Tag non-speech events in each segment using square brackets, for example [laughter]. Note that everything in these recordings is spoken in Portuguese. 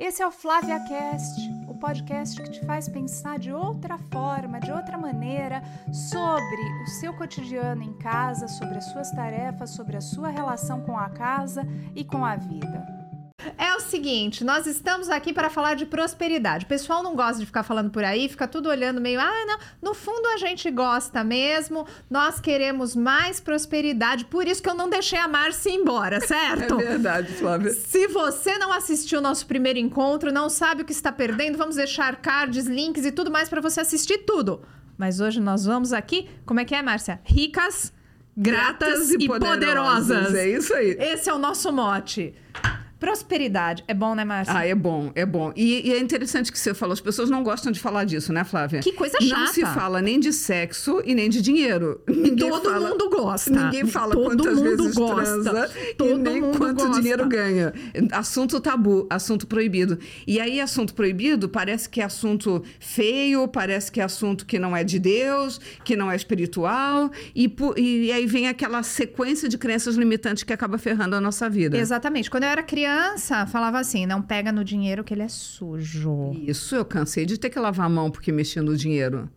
Esse é o Flávia Cast, o podcast que te faz pensar de outra forma, de outra maneira, sobre o seu cotidiano em casa, sobre as suas tarefas, sobre a sua relação com a casa e com a vida. É seguinte, nós estamos aqui para falar de prosperidade. O pessoal não gosta de ficar falando por aí, fica tudo olhando meio, ah, não. No fundo a gente gosta mesmo. Nós queremos mais prosperidade. Por isso que eu não deixei a Márcia embora, [laughs] certo? É verdade, Flávia. Se você não assistiu o nosso primeiro encontro, não sabe o que está perdendo, vamos deixar cards, links e tudo mais para você assistir tudo. Mas hoje nós vamos aqui, como é que é, Márcia? Ricas, gratas, e, e poderosas. poderosas. É isso aí. Esse é o nosso mote. Prosperidade. É bom, né, Márcia? Ah, é bom, é bom. E, e, é interessante que você falou, as pessoas não gostam de falar disso, né, Flávia? Que coisa chata. Não se fala nem de sexo e nem de dinheiro. Ninguém Todo fala, mundo gosta. Ninguém fala Todo quantas mundo vezes gosta. transa Todo e nem quanto gosta. dinheiro ganha. Assunto tabu, assunto proibido. E aí, assunto proibido parece que é assunto feio, parece que é assunto que não é de Deus, que não é espiritual. E, e aí vem aquela sequência de crenças limitantes que acaba ferrando a nossa vida. Exatamente. Quando eu era criança, falava falava assim: não pega no dinheiro que ele é sujo. Isso, eu cansei de ter que lavar a mão porque mexia no dinheiro.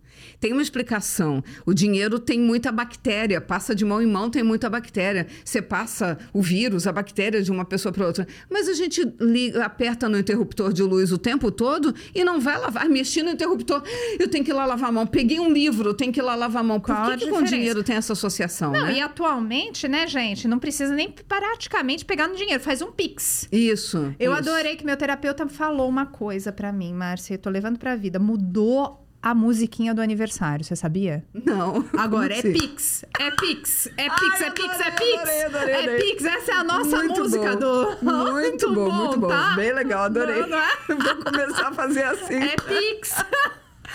Tem uma explicação. O dinheiro tem muita bactéria, passa de mão em mão, tem muita bactéria. Você passa o vírus, a bactéria de uma pessoa para outra. Mas a gente liga, aperta no interruptor de luz o tempo todo e não vai lavar. Mexi no interruptor, eu tenho que ir lá lavar a mão. Peguei um livro, tenho que ir lá lavar a mão. Por Qual que, que com dinheiro tem essa associação? Não, né? e atualmente, né, gente, não precisa nem praticamente pegar no dinheiro, faz um pix. Isso. Eu isso. adorei que meu terapeuta falou uma coisa para mim, Márcia, eu tô levando pra vida. Mudou a musiquinha do aniversário, você sabia? Não. Agora é Pix. É Pix. É Pix, Ai, é Pix, adorei, é Pix. Adorei, adorei, é Pix, essa é a nossa muito música bom. do. [laughs] Muito, bom, muito bom. Tá? Bem legal, adorei. Não, não é? [laughs] Vou começar a fazer assim. É Pix.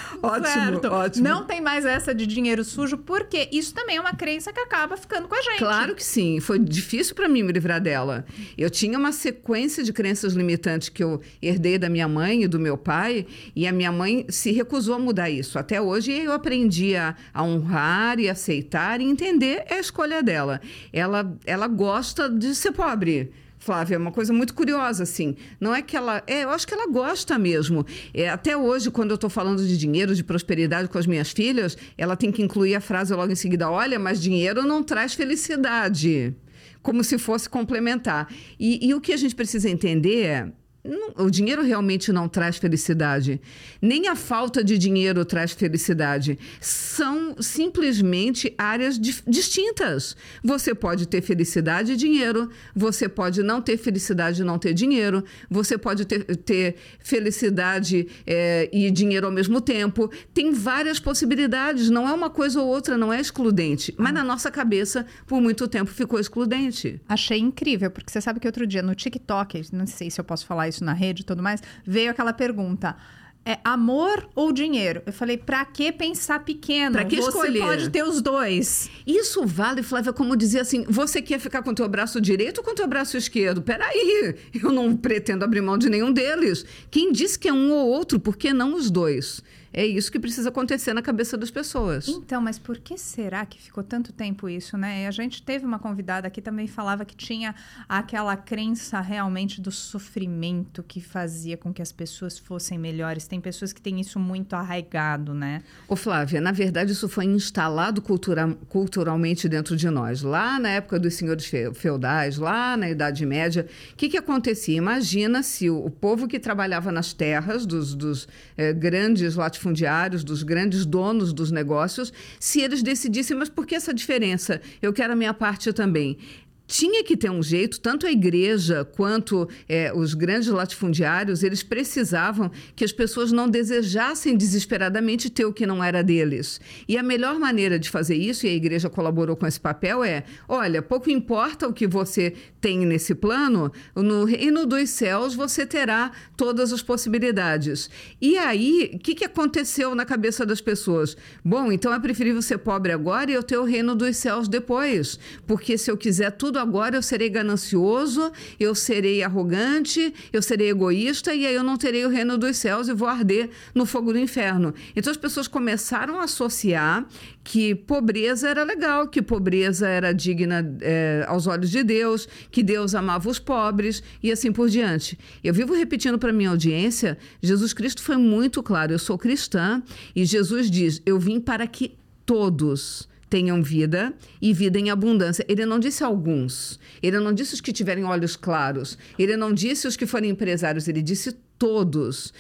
[laughs] Ótimo, certo. ótimo. Não tem mais essa de dinheiro sujo, porque isso também é uma crença que acaba ficando com a gente. Claro que sim. Foi difícil para mim me livrar dela. Eu tinha uma sequência de crenças limitantes que eu herdei da minha mãe e do meu pai, e a minha mãe se recusou a mudar isso. Até hoje eu aprendi a, a honrar e aceitar e entender a escolha dela. Ela, ela gosta de ser pobre. Flávia, é uma coisa muito curiosa, assim. Não é que ela. É, eu acho que ela gosta mesmo. É, até hoje, quando eu estou falando de dinheiro, de prosperidade com as minhas filhas, ela tem que incluir a frase logo em seguida: olha, mas dinheiro não traz felicidade. Como se fosse complementar. E, e o que a gente precisa entender é o dinheiro realmente não traz felicidade. Nem a falta de dinheiro traz felicidade. São simplesmente áreas di distintas. Você pode ter felicidade e dinheiro. Você pode não ter felicidade e não ter dinheiro. Você pode ter, ter felicidade é, e dinheiro ao mesmo tempo. Tem várias possibilidades. Não é uma coisa ou outra, não é excludente. Mas na nossa cabeça, por muito tempo, ficou excludente. Achei incrível, porque você sabe que outro dia no TikTok, não sei se eu posso falar isso na rede e tudo mais, veio aquela pergunta. É amor ou dinheiro? Eu falei, pra que pensar pequeno? Pra que você escolher? pode ter os dois. Isso vale, Flávia, como dizer assim: você quer ficar com o teu braço direito ou com o teu braço esquerdo? Peraí, eu não pretendo abrir mão de nenhum deles. Quem disse que é um ou outro, por que não os dois? É isso que precisa acontecer na cabeça das pessoas. Então, mas por que será que ficou tanto tempo isso, né? E a gente teve uma convidada que também falava que tinha aquela crença realmente do sofrimento que fazia com que as pessoas fossem melhores. Tem pessoas que têm isso muito arraigado, né? Ô Flávia, na verdade isso foi instalado cultura, culturalmente dentro de nós. Lá na época dos senhores feudais, lá na Idade Média, o que, que acontecia? Imagina se o, o povo que trabalhava nas terras dos, dos eh, grandes latifundiários latifundiários, dos grandes donos dos negócios, se eles decidissem, mas por que essa diferença? Eu quero a minha parte também tinha que ter um jeito, tanto a igreja quanto é, os grandes latifundiários, eles precisavam que as pessoas não desejassem desesperadamente ter o que não era deles. E a melhor maneira de fazer isso, e a igreja colaborou com esse papel, é: olha, pouco importa o que você tem nesse plano, no reino dos céus você terá todas as possibilidades. E aí, o que, que aconteceu na cabeça das pessoas? Bom, então é preferível ser pobre agora e eu ter o reino dos céus depois, porque se eu quiser tudo tudo, agora eu serei ganancioso, eu serei arrogante, eu serei egoísta e aí eu não terei o reino dos céus e vou arder no fogo do inferno. Então as pessoas começaram a associar que pobreza era legal, que pobreza era digna é, aos olhos de Deus, que Deus amava os pobres e assim por diante. Eu vivo repetindo para minha audiência, Jesus Cristo foi muito claro, eu sou cristã e Jesus diz: "Eu vim para que todos tenham vida e vida em abundância. Ele não disse alguns. Ele não disse os que tiverem olhos claros. Ele não disse os que forem empresários. Ele disse todos.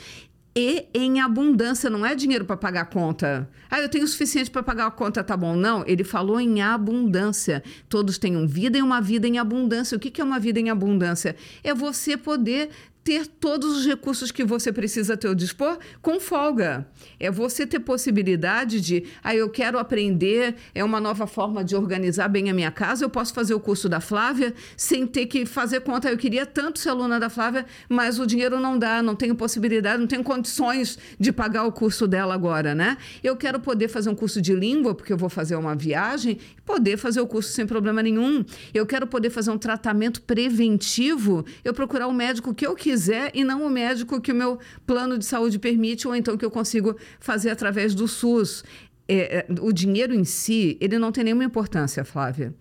E em abundância, não é dinheiro para pagar a conta. Ah, eu tenho o suficiente para pagar a conta, tá bom. Não, ele falou em abundância. Todos tenham vida e uma vida em abundância. O que é uma vida em abundância? É você poder ter todos os recursos que você precisa ter ao dispor com folga. É você ter possibilidade de, ah, eu quero aprender, é uma nova forma de organizar bem a minha casa, eu posso fazer o curso da Flávia sem ter que fazer conta. Eu queria tanto ser aluna da Flávia, mas o dinheiro não dá, não tenho possibilidade, não tenho condições de pagar o curso dela agora, né? Eu quero poder fazer um curso de língua, porque eu vou fazer uma viagem, poder fazer o curso sem problema nenhum. Eu quero poder fazer um tratamento preventivo, eu procurar o médico que eu quiser quiser e não o médico que o meu plano de saúde permite ou então que eu consigo fazer através do SUS. É, é, o dinheiro em si, ele não tem nenhuma importância, Flávia.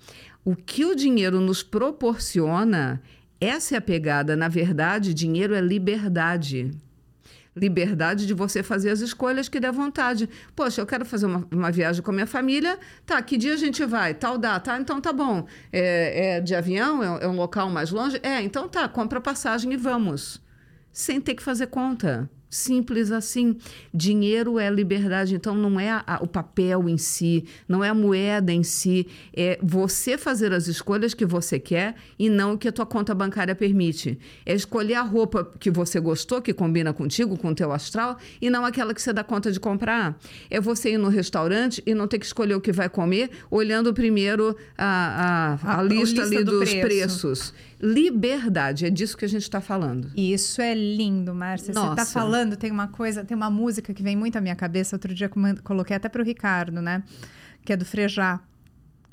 O que o dinheiro nos proporciona, essa é a pegada. Na verdade, dinheiro é liberdade liberdade de você fazer as escolhas que der vontade. Poxa, eu quero fazer uma, uma, viagem com a minha família. Tá, que dia a gente vai? Tal data. Ah, então tá bom. É, é de avião? É, é um local mais longe? É, então tá, compra passagem e vamos. Sem ter que fazer conta. Simples assim. Dinheiro é liberdade, então não é a, o papel em si, não é a moeda em si, é você fazer as escolhas que você quer e não o que a tua conta bancária permite. É escolher a roupa que você gostou, que combina contigo, com o teu astral, e não aquela que você dá conta de comprar. É você ir no restaurante e não ter que escolher o que vai comer, olhando primeiro a, a, a, a lista, do dos preço. preços. Liberdade, é disso que a gente está falando. Isso é lindo, Márcia. Você está falando, tem uma coisa, tem uma música que vem muito à minha cabeça. Outro dia coloquei até para o Ricardo, né? Que é do Frejá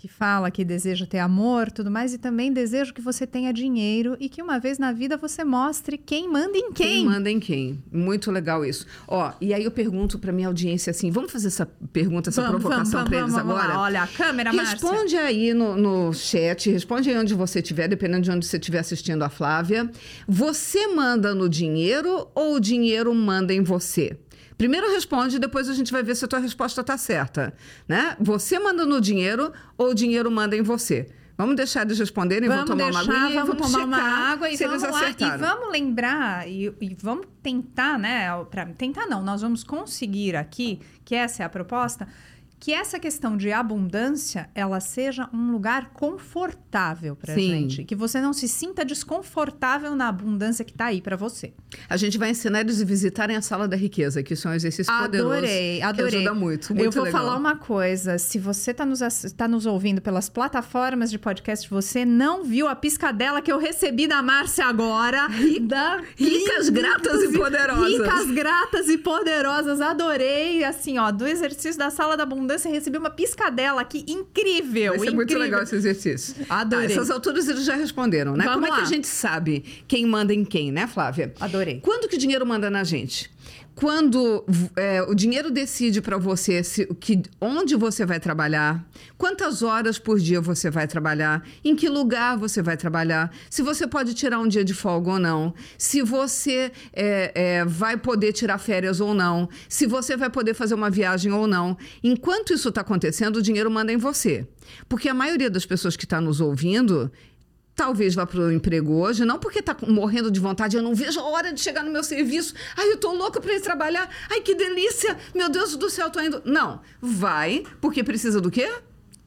que fala que deseja ter amor, tudo mais, e também desejo que você tenha dinheiro e que uma vez na vida você mostre quem manda em quem. Quem manda em quem. Muito legal isso. Ó, e aí eu pergunto para minha audiência assim, vamos fazer essa pergunta, essa vamos, provocação para eles vamos agora? Lá. Olha, a câmera, Responde Márcia. aí no, no chat, responde aí onde você estiver, dependendo de onde você estiver assistindo a Flávia. Você manda no dinheiro ou o dinheiro manda em você? Primeiro responde, depois a gente vai ver se a tua resposta está certa. Né? Você manda no dinheiro ou o dinheiro manda em você? Vamos deixar eles responderem, vamos tomar deixar, uma água vamos, vamos tomar uma água e vamos lá. E vamos lembrar e, e vamos tentar, né? Pra, tentar não, nós vamos conseguir aqui, que essa é a proposta, que essa questão de abundância ela seja um lugar confortável para gente, que você não se sinta desconfortável na abundância que está aí para você. A gente vai ensinar eles a visitarem a sala da riqueza, que isso é um exercício adorei, poderoso, adorei, adorei. que ajuda muito, muito Eu vou legal. falar uma coisa, se você está nos, tá nos ouvindo pelas plataformas de podcast, você não viu a piscadela que eu recebi da Márcia agora, [laughs] da ricas, gratas e poderosas. Ricas, gratas e poderosas, adorei, assim, ó, do exercício da sala da abundância você recebeu uma piscadela aqui incrível. Vai ser incrível. muito legal esse exercício. Adorei. Tá, essas alturas eles já responderam, né? Vamos Como lá. é que a gente sabe quem manda em quem, né, Flávia? Adorei. Quando que o dinheiro manda na gente? Quando é, o dinheiro decide para você se, que, onde você vai trabalhar, quantas horas por dia você vai trabalhar, em que lugar você vai trabalhar, se você pode tirar um dia de folga ou não, se você é, é, vai poder tirar férias ou não, se você vai poder fazer uma viagem ou não. Enquanto isso está acontecendo, o dinheiro manda em você. Porque a maioria das pessoas que está nos ouvindo talvez vá para o emprego hoje, não porque está morrendo de vontade, eu não vejo a hora de chegar no meu serviço, ai, eu tô louca para ir trabalhar, ai, que delícia, meu Deus do céu, tô indo. Não, vai, porque precisa do quê?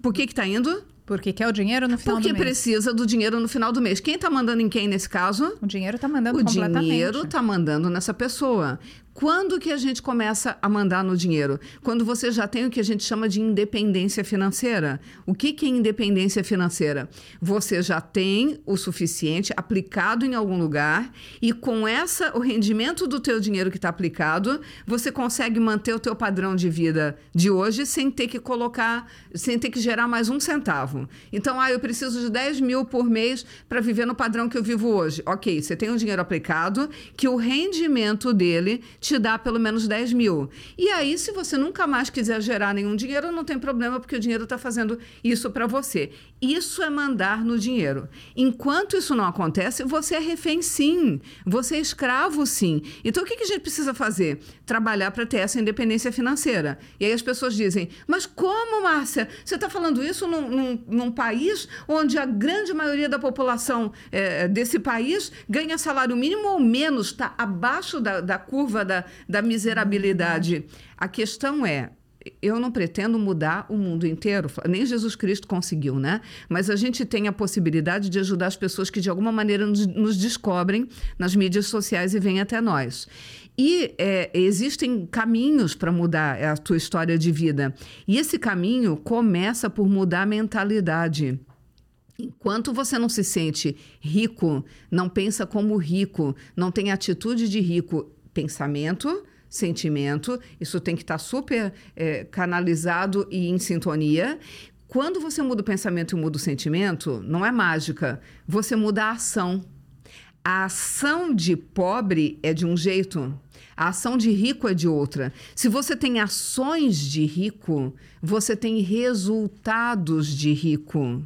Por que que tá indo? Porque quer o dinheiro no final Porque do mês. precisa do dinheiro no final do mês. Quem está mandando em quem nesse caso? O dinheiro está mandando o completamente. dinheiro está mandando nessa pessoa. Quando que a gente começa a mandar no dinheiro? Quando você já tem o que a gente chama de independência financeira. O que, que é independência financeira? Você já tem o suficiente aplicado em algum lugar e com essa o rendimento do teu dinheiro que está aplicado, você consegue manter o teu padrão de vida de hoje sem ter que colocar, sem ter que gerar mais um centavo. Então, ah, eu preciso de 10 mil por mês para viver no padrão que eu vivo hoje. Ok, você tem um dinheiro aplicado que o rendimento dele te dá pelo menos 10 mil. E aí, se você nunca mais quiser gerar nenhum dinheiro, não tem problema, porque o dinheiro está fazendo isso para você. Isso é mandar no dinheiro. Enquanto isso não acontece, você é refém sim. Você é escravo sim. Então, o que, que a gente precisa fazer? Trabalhar para ter essa independência financeira. E aí as pessoas dizem: Mas como, Márcia? Você está falando isso num, num, num, país onde a grande maioria da população é, desse país ganha salário mínimo ou menos, está abaixo da, da curva da, da miserabilidade. A questão é, eu não pretendo mudar o mundo inteiro, nem Jesus Cristo conseguiu, né? Mas a gente tem a possibilidade de ajudar as pessoas que de alguma maneira nos, nos descobrem nas mídias sociais e vêm até nós. E é, existem caminhos para mudar a tua história de vida. E esse caminho começa por mudar a mentalidade. Enquanto você não se sente rico, não pensa como rico, não tem atitude de rico, pensamento, sentimento, isso tem que estar tá super é, canalizado e em sintonia. Quando você muda o pensamento e muda o sentimento, não é mágica, você muda a ação. A ação de pobre é de um jeito, a ação de rico é de outra. Se você tem ações de rico, você tem resultados de rico.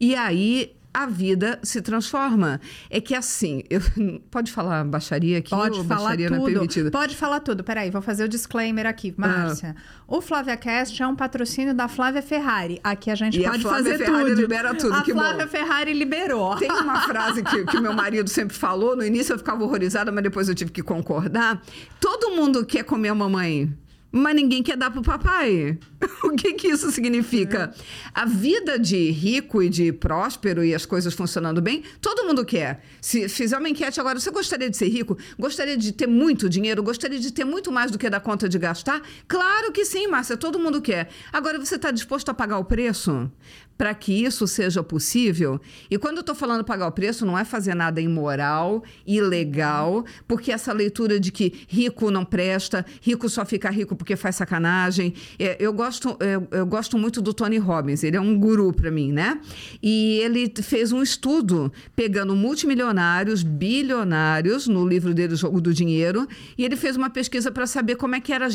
E aí a vida se transforma. É que assim, eu, [laughs] pode falar baixaria aqui? Pode falar baixaria tudo. É? Pode falar tudo. Peraí, vou fazer o disclaimer aqui, ah. Márcia. Ah. O Flávia Cast é um patrocínio da Flávia Ferrari. Aqui a gente e pode a fazer Ferrari tudo. libera tudo. A que Flávia bom. Ferrari liberou. Tem uma [laughs] frase que, que meu marido sempre falou. No início eu ficava horrorizada, mas depois eu tive que concordar. Todo mundo quer comer a mamãe mas ninguém quer dar pro papai. [laughs] o que que isso significa? A vida de rico e de próspero e as coisas funcionando bem, todo mundo quer. Se fizer uma enquete agora, você gostaria de ser rico? Gostaria de ter muito dinheiro? Gostaria de ter muito mais do que dar conta de gastar? Claro que sim, Márcia, todo mundo quer. Agora, você está disposto a pagar o preço? Para que isso seja possível. E quando eu estou falando pagar o preço, não é fazer nada imoral, ilegal, porque essa leitura de que rico não presta, rico só fica rico porque faz sacanagem. É, eu, gosto, eu, eu, gosto muito do Tony Robbins, ele é um guru para mim, né? E ele fez um estudo pegando multimilionários, bilionários, no livro dele, O Jogo do Dinheiro, e ele fez uma pesquisa para saber como é que era a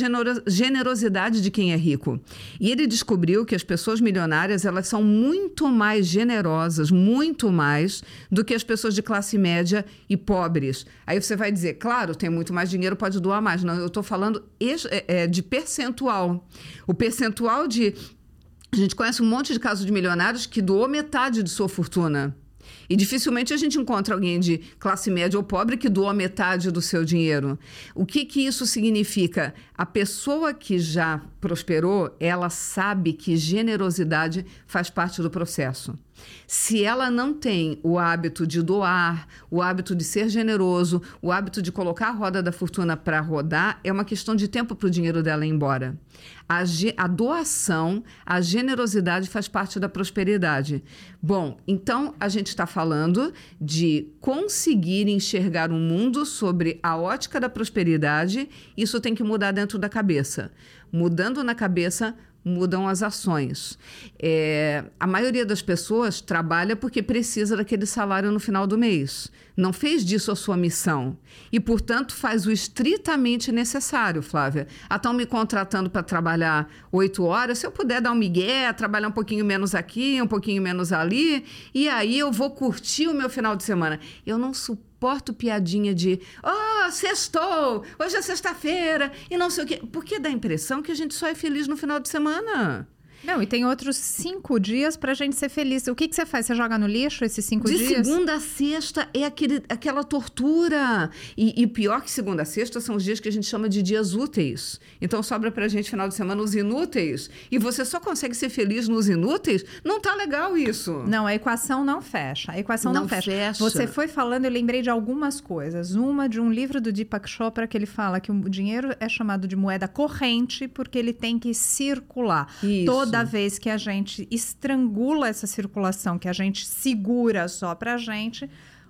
generosidade de quem é rico. E ele descobriu que as pessoas milionárias, elas são muito mais generosas, muito mais do que as pessoas de classe média e pobres. Aí você vai dizer, claro, tem muito mais dinheiro, pode doar mais. Não, eu estou falando é, é, de percentual. O percentual de. A gente conhece um monte de casos de milionários que doou metade de sua fortuna. E dificilmente a gente encontra alguém de classe média ou pobre que doa metade do seu dinheiro. O que, que isso significa? A pessoa que já prosperou, ela sabe que generosidade faz parte do processo. Se ela não tem o hábito de doar, o hábito de ser generoso, o hábito de colocar a roda da fortuna para rodar, é uma questão de tempo para o dinheiro dela ir embora. A, a, doação, a generosidade faz parte da prosperidade. Bom, então a gente está falando de conseguir enxergar o um mundo sobre a ótica da prosperidade. Isso tem que mudar dentro da cabeça. Mudando na cabeça, mudam as ações. É, a maioria das pessoas trabalha porque precisa daquele salário no final do mês. Não fez disso a sua missão. E, portanto, faz o estritamente necessário, Flávia. Ah, estão me contratando para trabalhar oito horas. Se eu puder dar um migué, trabalhar um pouquinho menos aqui, um pouquinho menos ali, e aí eu vou curtir o meu final de semana. Eu não suporto suporto piadinha de oh, sextou, hoje é sexta-feira e não sei o quê. Porque dá a impressão que a gente só é feliz no final de semana. Não, e tem outros cinco dias pra gente ser feliz. O que, que você faz? Você joga no lixo esses cinco De dias? segunda a sexta é aquele, aquela tortura. E, e pior que segunda a sexta são os dias que a gente chama de dias úteis. Então sobra pra gente final de semana os inúteis. E você só consegue ser feliz nos inúteis? Não tá legal isso. Não, a equação não fecha. A equação não, Não fecha. fecha. Você foi falando, eu lembrei de algumas coisas. Uma de um livro do Deepak Chopra que ele fala que o dinheiro é chamado de moeda corrente porque ele tem que circular. Isso. Toda vez que a gente estrangula essa circulação, que a gente segura só pra gente,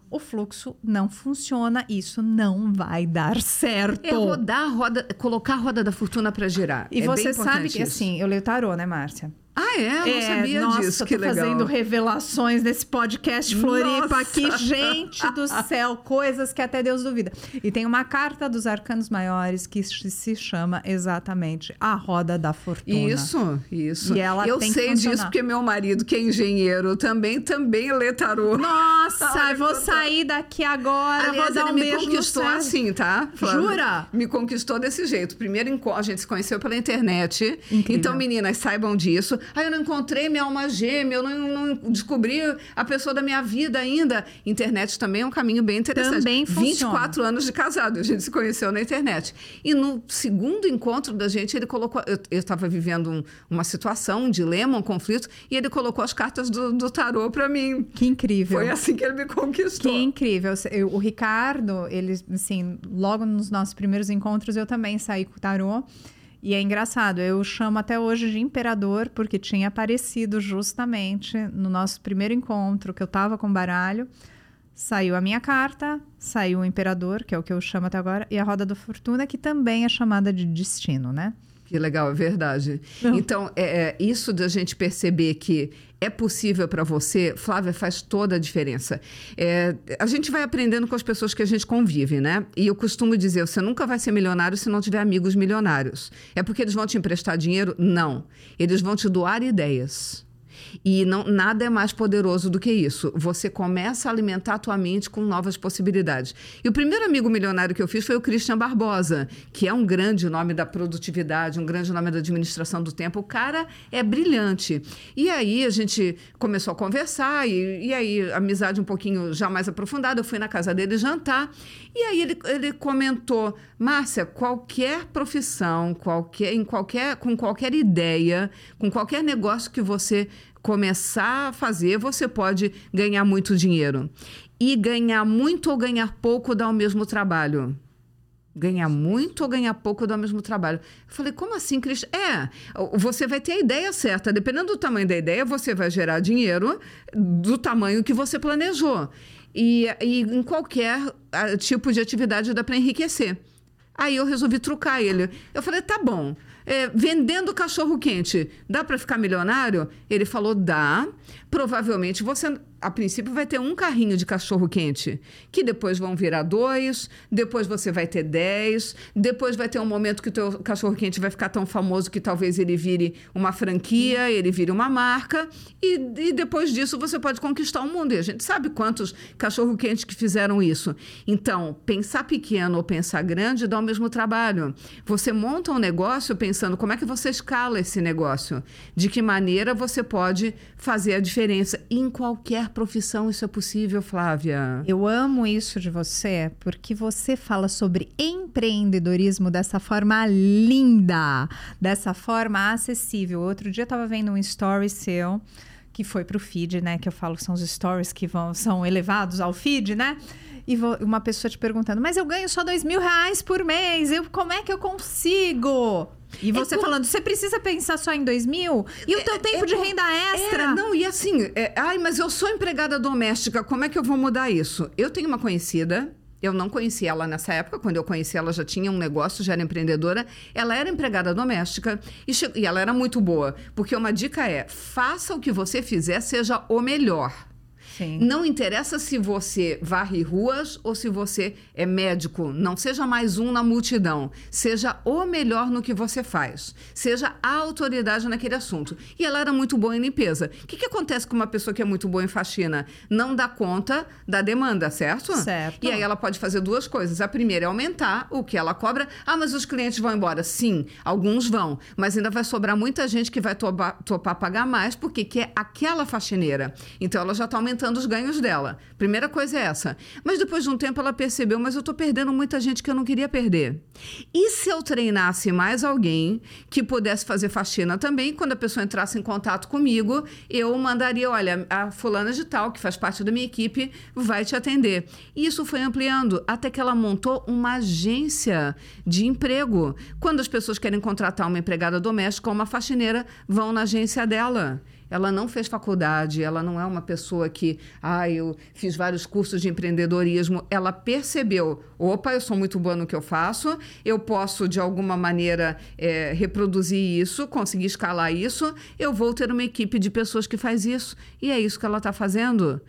o fluxo não funciona. Isso não vai dar certo. É rodar a roda, colocar a roda da fortuna pra girar. E É você sabe que, isso. assim, eu leio tarô, né, Márcia? Ah, é? Eu não sabia nossa, disso. Que tô legal. fazendo revelações nesse podcast Floripa Nossa! aqui. Gente do céu, [laughs] coisas que até Deus duvida. E tem uma carta dos arcanos maiores que se chama exatamente a roda da fortuna. Isso, isso. E ela eu tem que sei disso funcionar. porque meu marido, que é engenheiro, também também lê tarô. Nossa, [laughs] vou que sair daqui agora, Aliás, vou dar um me beijo no conquistou assim, tá? Flávia? Jura? Me conquistou desse jeito. Primeiro a gente se conheceu pela internet. Incrível. Então, meninas, saibam disso. Aí eu não encontrei minha alma gêmea, eu não, não descobri a pessoa da minha vida ainda. Internet também é um caminho bem interessante. Também funciona. 24 anos de casado, a gente se conheceu na internet. E no segundo encontro da gente, ele colocou. Eu estava vivendo um- uma situação, um dilema, um conflito, e ele colocou as cartas do, do tarô para mim. Que incrível. Foi assim que ele me conquistou. Que incrível. Eu- O Ricardo, ele, assim, logo nos nossos primeiros encontros, eu também saí com o tarô. E é engraçado, eu chamo até hoje de imperador, porque tinha aparecido justamente no nosso primeiro encontro, que eu tava com baralho. Saiu a minha carta, saiu o imperador, que é o que eu chamo até agora, e a roda da fortuna, que também é chamada de destino, né? Que legal, é verdade. Não. Então, é, é, isso da gente perceber que é possível para você, Flávia, faz toda a diferença. É, a gente vai aprendendo com as pessoas que a gente convive, né? E eu costumo dizer: você nunca vai ser milionário se não tiver amigos milionários. É porque eles vão te emprestar dinheiro? Não. Eles vão te doar ideias. E não, nada é mais poderoso do que isso. Você começa a alimentar a tua mente com novas possibilidades. E o primeiro amigo milionário que eu fiz foi o Christian Barbosa, que é um grande nome da produtividade, um grande nome da administração do tempo. O cara é brilhante. E aí a gente começou a conversar, e, e aí amizade um pouquinho já mais aprofundada. Eu fui na casa dele jantar, e aí ele, ele comentou: Márcia, qualquer profissão, qualquer, em qualquer, com qualquer ideia, com qualquer negócio que você começar a fazer, você pode ganhar muito dinheiro. E ganhar muito ou ganhar pouco dá o mesmo trabalho. Ganhar muito ou ganhar pouco dá o mesmo trabalho. Eu falei, como assim, Cris? É, você vai ter a ideia certa. Dependendo do tamanho da ideia, você vai gerar dinheiro do tamanho que você planejou. E, e em qualquer ah, tipo de atividade dá para enriquecer. Aí eu resolvi trucar ele. Eu falei, tá bom. É, vendendo cachorro quente, dá para ficar milionário? Ele falou, dá. Provavelmente você, a princípio, vai ter um carrinho de cachorro quente, que depois vão virar dois, depois você vai ter dez, depois vai ter um momento que o teu cachorro quente vai ficar tão famoso que talvez ele vire uma franquia, ele vire uma marca, e, e depois disso você pode conquistar o mundo. E a gente sabe quantos cachorro quentes que fizeram isso. Então, pensar pequeno ou pensar grande dá o mesmo trabalho. Você monta um negócio pensando como é que você escala esse negócio, de que maneira você pode fazer a diferença. Em qualquer profissão isso é possível, Flávia. Eu amo isso de você porque você fala sobre empreendedorismo dessa forma linda, dessa forma acessível. Outro dia eu vendo um story seu que foi pro feed, né? Que eu falo que são os stories que vão, são elevados ao feed, né? E vo- uma pessoa te perguntando, mas eu ganho só dois mil reais por mês, eu, como é que eu consigo? E você por- falando, você precisa pensar só em dois mil? E o teu tempo de por- renda extra? É, não, e assim, é, ai, mas eu sou empregada doméstica, como é que eu vou mudar isso? Eu tenho uma conhecida, eu não conhecia ela nessa época, quando eu conheci ela já tinha um negócio, já era empreendedora. Ela era empregada doméstica e, che- e ela era muito boa, porque uma dica é: faça o que você fizer, seja o melhor. Sim. Não interessa se você varre ruas ou se você é médico. Não seja mais um na multidão. Seja o melhor no que você faz. Seja a autoridade naquele assunto. E ela era muito boa em limpeza. O que, que acontece com uma pessoa que é muito boa em faxina? Não dá conta da demanda, certo? Certo. E aí ela pode fazer duas coisas. A primeira é aumentar o que ela cobra. Ah, mas os clientes vão embora. Sim, alguns vão. Mas ainda vai sobrar muita gente que vai topar, topar pagar mais porque quer aquela faxineira. Então ela já está aumentando os ganhos dela. Primeira coisa é essa. Mas depois de um tempo ela percebeu, mas eu estou perdendo muita gente que eu não queria perder. E se eu treinasse mais alguém que pudesse fazer faxina também, quando a pessoa entrasse em contato comigo, eu mandaria, olha, a fulana de tal, que faz parte da minha equipe, vai te atender. E isso foi ampliando até que ela montou uma agência de emprego. Quando as pessoas querem contratar uma empregada doméstica ou uma faxineira, vão na agência dela. Ela não fez faculdade, ela não é uma pessoa que, ah, eu fiz vários cursos de empreendedorismo. Ela percebeu: opa, eu sou muito boa no que eu faço, eu posso, de alguma maneira, é, reproduzir isso, conseguir escalar isso, eu vou ter uma equipe de pessoas que faz isso. E é isso que ela está fazendo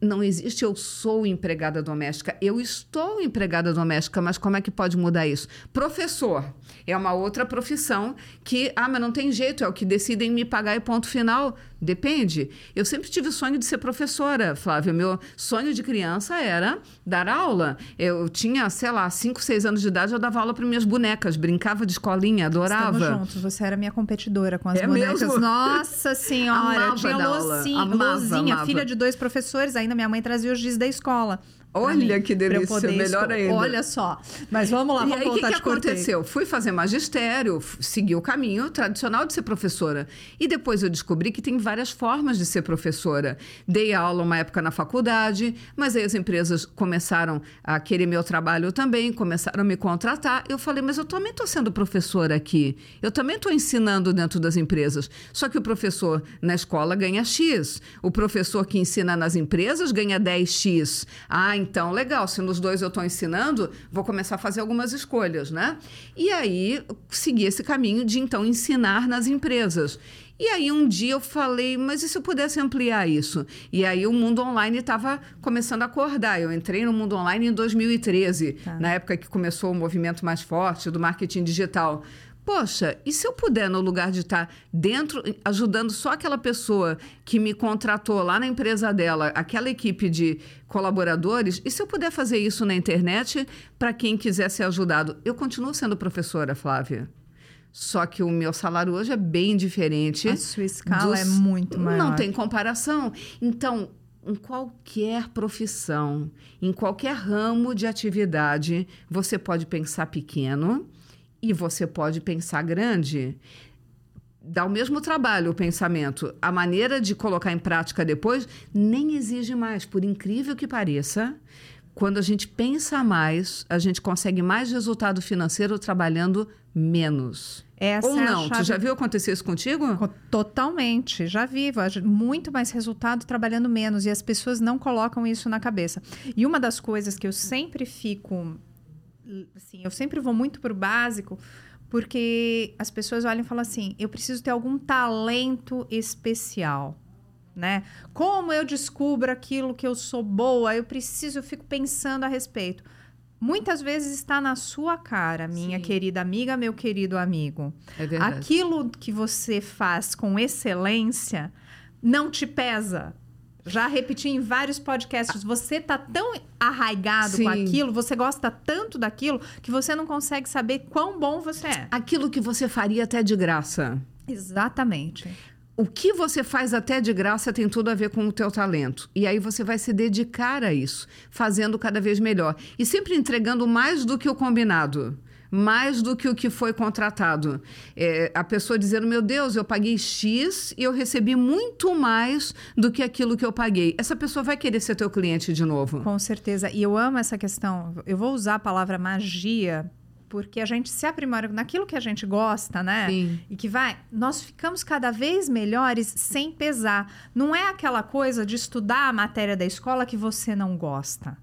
não existe eu sou empregada doméstica, eu estou empregada doméstica, mas como é que pode mudar isso? Professor é uma outra profissão que, ah, mas não tem jeito, é o que decidem me pagar e ponto final. Depende. Eu sempre tive o sonho de ser professora, Flávia. Meu sonho de criança era dar aula. Eu tinha, sei lá, 5, 6 anos de idade, eu dava aula para minhas bonecas, brincava de escolinha, adorava. Estamos juntos, você era minha competidora com as É bonecas. mesmo? Nossa senhora, Amava tinha dar aula, Lucinha, amava, amava. filha de dois professores, ainda minha mãe trazia os giz da escola. Olha mim, que delícia, melhor ainda. Olha só. Mas vamos lá, E vamos aí, o que, voltar que cortei. aconteceu? Fui fazer magistério, segui o caminho tradicional de ser professora. E depois eu descobri que tem várias formas de ser professora. Dei aula uma época na faculdade, mas aí as empresas começaram a querer meu trabalho também, começaram a me contratar. Eu falei, mas eu também estou sendo professora aqui. Eu também estou ensinando dentro das empresas. Só que o professor na escola ganha X. O professor que ensina nas empresas ganha 10X. Ah, então legal. Se nos dois eu estou ensinando, vou começar a fazer algumas escolhas, né? E aí segui esse caminho de então ensinar nas empresas. E aí um dia eu falei, mas e se eu pudesse ampliar isso? E aí o mundo online estava começando a acordar. Eu entrei no mundo online em 2013, Tá. na época que começou o movimento mais forte do marketing digital. Poxa, e se eu puder, no lugar de estar dentro, ajudando só aquela pessoa que me contratou lá na empresa dela, aquela equipe de colaboradores, e se eu puder fazer isso na internet para quem quiser ser ajudado? Eu continuo sendo professora, Flávia. Só que o meu salário hoje é bem diferente. A sua escala dos- é muito maior. Não tem comparação. Então, em qualquer profissão, em qualquer ramo de atividade, você pode pensar pequeno e você pode pensar grande. Dá o mesmo trabalho o pensamento. A maneira de colocar em prática depois nem exige mais, por incrível que pareça. Quando a gente pensa mais, a gente consegue mais resultado financeiro trabalhando menos. Essa Ou é não? Tu chave já viu acontecer isso contigo? Co- Totalmente, já gente- Muito mais resultado trabalhando menos e as pessoas não colocam isso na cabeça. E uma das coisas que eu sempre fico. Assim, eu sempre vou muito pro básico, porque as pessoas olham e falam assim: eu preciso ter algum talento especial. Né? Como eu descubro aquilo que eu sou boa? Eu preciso, eu fico pensando a respeito. Muitas vezes está na sua cara, minha Sim. querida amiga, meu querido amigo. É verdade. Aquilo que você faz com excelência não te pesa. Já repeti em vários podcasts, você tá tão arraigado com Sim. aquilo, você gosta tanto daquilo, que você não consegue saber quão bom você é. Aquilo que você faria até de graça. Exatamente. O que você faz até de graça tem tudo a ver com o teu talento. E aí você vai se dedicar a isso, fazendo cada vez melhor. E sempre entregando mais do que o combinado. Mais do que o que foi contratado. É, a pessoa dizendo, meu Deus, eu paguei X e eu recebi muito mais do que aquilo que eu paguei. Essa pessoa vai querer ser teu cliente de novo. Com certeza. E eu amo essa questão. Eu vou usar a palavra magia, porque a gente se aprimora naquilo que a gente gosta, né? Sim. E que vai, nós ficamos cada vez melhores sem pesar. Não é aquela coisa de estudar a matéria da escola que você não gosta.